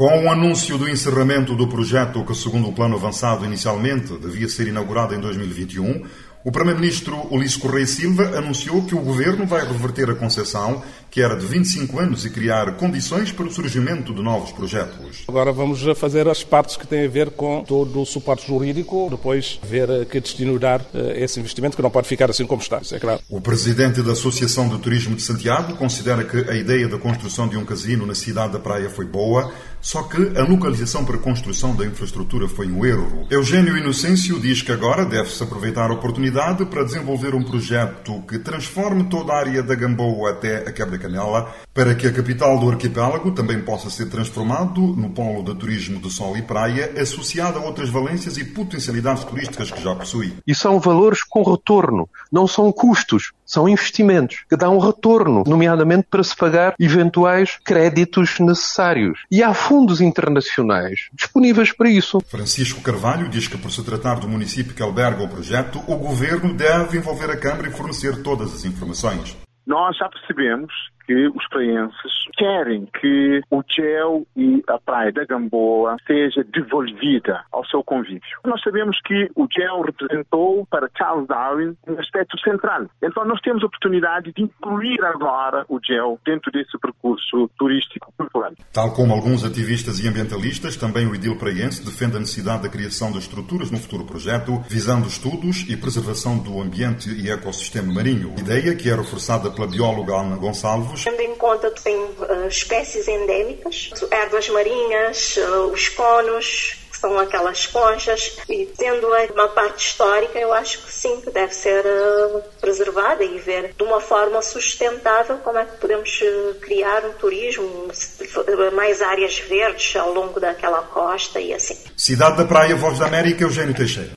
Com o anúncio do encerramento do projeto, que, segundo o plano avançado inicialmente, devia ser inaugurado em 2021, o Primeiro-Ministro Ulisses Correia Silva anunciou que o Governo vai reverter a concessão, que era de 25 anos, e criar condições para o surgimento de novos projetos. Agora vamos fazer as partes que têm a ver com todo o suporte jurídico, depois ver que destino dar eh, esse investimento, que não pode ficar assim como está, isso é claro. O Presidente da Associação de Turismo de Santiago considera que a ideia da construção de um casino na cidade da praia foi boa, só que a localização para a construção da infraestrutura foi um erro. Eugênio Inocêncio diz que agora deve-se aproveitar a oportunidade para desenvolver um projeto que transforme toda a área da Gamboa até a Quebra-Canela, para que a capital do arquipélago também possa ser transformado no polo de turismo de sol e praia, associado a outras valências e potencialidades turísticas que já possui. E são valores com retorno, não são custos, são investimentos que dão retorno, nomeadamente para se pagar eventuais créditos necessários. E há fundos internacionais disponíveis para isso. Francisco Carvalho diz que, por se tratar do município que alberga o projeto, o governo deve envolver a Câmara e fornecer todas as informações. Nós já percebemos que os preenses querem que o gel e a praia da Gamboa seja devolvida ao seu convívio. Nós sabemos que o gel representou para Charles Darwin um aspecto central. Então nós temos a oportunidade de incluir agora o gel dentro desse percurso turístico cultural. Tal como alguns ativistas e ambientalistas, também o Idil Praense defende a necessidade da criação de estruturas no futuro projeto, visando estudos e preservação do ambiente e ecossistema marinho. Ideia que é reforçada pela bióloga Ana Gonçalves Tendo em conta que tem uh, espécies endêmicas, ervas marinhas, uh, os conos, que são aquelas conchas, e tendo uma parte histórica, eu acho que sim, que deve ser uh, preservada e ver de uma forma sustentável como é que podemos criar um turismo, mais áreas verdes ao longo daquela costa e assim. Cidade da Praia, Voz da América, Eugênio Teixeira.